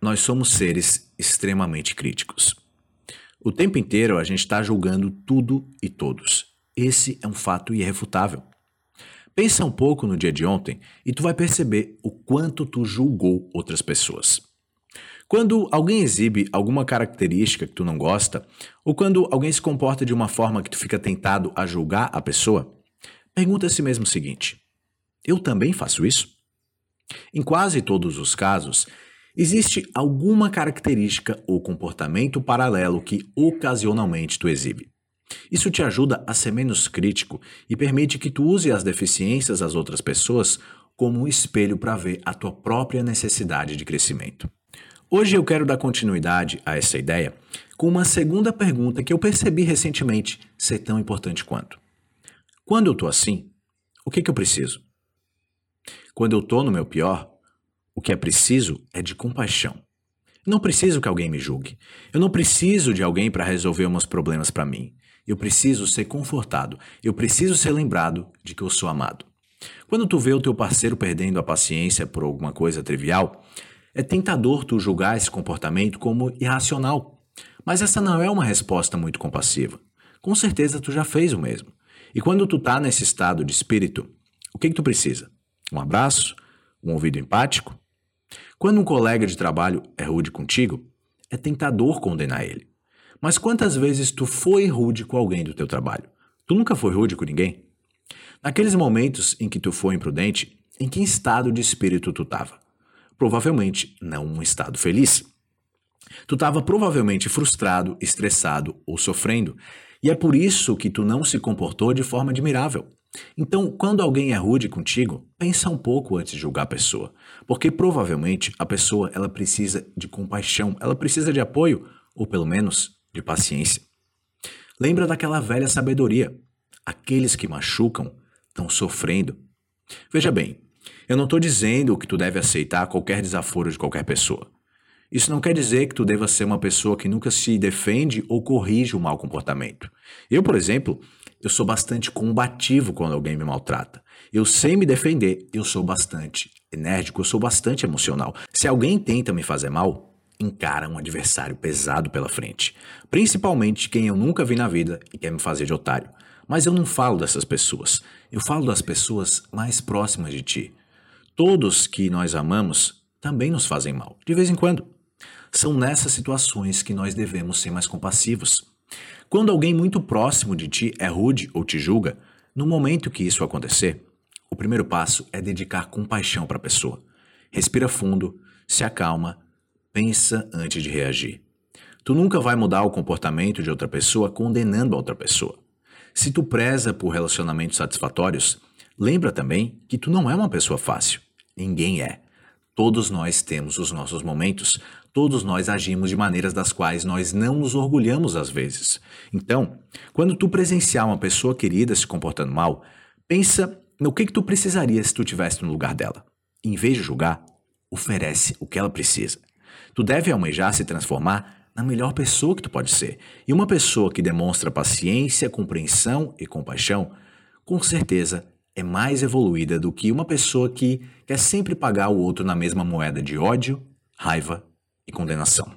nós somos seres extremamente críticos. O tempo inteiro a gente está julgando tudo e todos. Esse é um fato irrefutável. Pensa um pouco no dia de ontem e tu vai perceber o quanto tu julgou outras pessoas. Quando alguém exibe alguma característica que tu não gosta, ou quando alguém se comporta de uma forma que tu fica tentado a julgar a pessoa, pergunta a si mesmo o seguinte: eu também faço isso? Em quase todos os casos, existe alguma característica ou comportamento paralelo que ocasionalmente tu exibe. Isso te ajuda a ser menos crítico e permite que tu use as deficiências das outras pessoas como um espelho para ver a tua própria necessidade de crescimento. Hoje eu quero dar continuidade a essa ideia com uma segunda pergunta que eu percebi recentemente ser tão importante quanto. Quando eu estou assim, o que, que eu preciso? Quando eu estou no meu pior, o que é preciso é de compaixão. Não preciso que alguém me julgue. Eu não preciso de alguém para resolver meus problemas para mim. Eu preciso ser confortado. Eu preciso ser lembrado de que eu sou amado. Quando tu vê o teu parceiro perdendo a paciência por alguma coisa trivial, é tentador tu julgar esse comportamento como irracional. Mas essa não é uma resposta muito compassiva. Com certeza tu já fez o mesmo. E quando tu tá nesse estado de espírito, o que, que tu precisa? Um abraço? Um ouvido empático? Quando um colega de trabalho é rude contigo, é tentador condenar ele. Mas quantas vezes tu foi rude com alguém do teu trabalho? Tu nunca foi rude com ninguém? Naqueles momentos em que tu foi imprudente, em que estado de espírito tu estava? Provavelmente não um estado feliz. Tu estava provavelmente frustrado, estressado ou sofrendo, e é por isso que tu não se comportou de forma admirável. Então, quando alguém é rude contigo, pensa um pouco antes de julgar a pessoa, porque provavelmente a pessoa ela precisa de compaixão, ela precisa de apoio ou pelo menos de paciência. Lembra daquela velha sabedoria: aqueles que machucam estão sofrendo. Veja bem, eu não estou dizendo que tu deve aceitar qualquer desaforo de qualquer pessoa. Isso não quer dizer que tu deva ser uma pessoa que nunca se defende ou corrige o mau comportamento. Eu, por exemplo, eu sou bastante combativo quando alguém me maltrata. Eu sei me defender, eu sou bastante enérgico, eu sou bastante emocional. Se alguém tenta me fazer mal, encara um adversário pesado pela frente, principalmente quem eu nunca vi na vida e quer me fazer de otário. Mas eu não falo dessas pessoas, eu falo das pessoas mais próximas de ti. Todos que nós amamos também nos fazem mal, de vez em quando. São nessas situações que nós devemos ser mais compassivos. Quando alguém muito próximo de ti é rude ou te julga, no momento que isso acontecer, o primeiro passo é dedicar compaixão para a pessoa. Respira fundo, se acalma Pensa antes de reagir. Tu nunca vai mudar o comportamento de outra pessoa condenando a outra pessoa. Se tu preza por relacionamentos satisfatórios, lembra também que tu não é uma pessoa fácil. Ninguém é. Todos nós temos os nossos momentos, todos nós agimos de maneiras das quais nós não nos orgulhamos às vezes. Então, quando tu presenciar uma pessoa querida se comportando mal, pensa no que, que tu precisaria se tu estivesse no lugar dela. Em vez de julgar, oferece o que ela precisa. Tu deve almejar se transformar na melhor pessoa que tu pode ser. E uma pessoa que demonstra paciência, compreensão e compaixão, com certeza é mais evoluída do que uma pessoa que quer sempre pagar o outro na mesma moeda de ódio, raiva e condenação.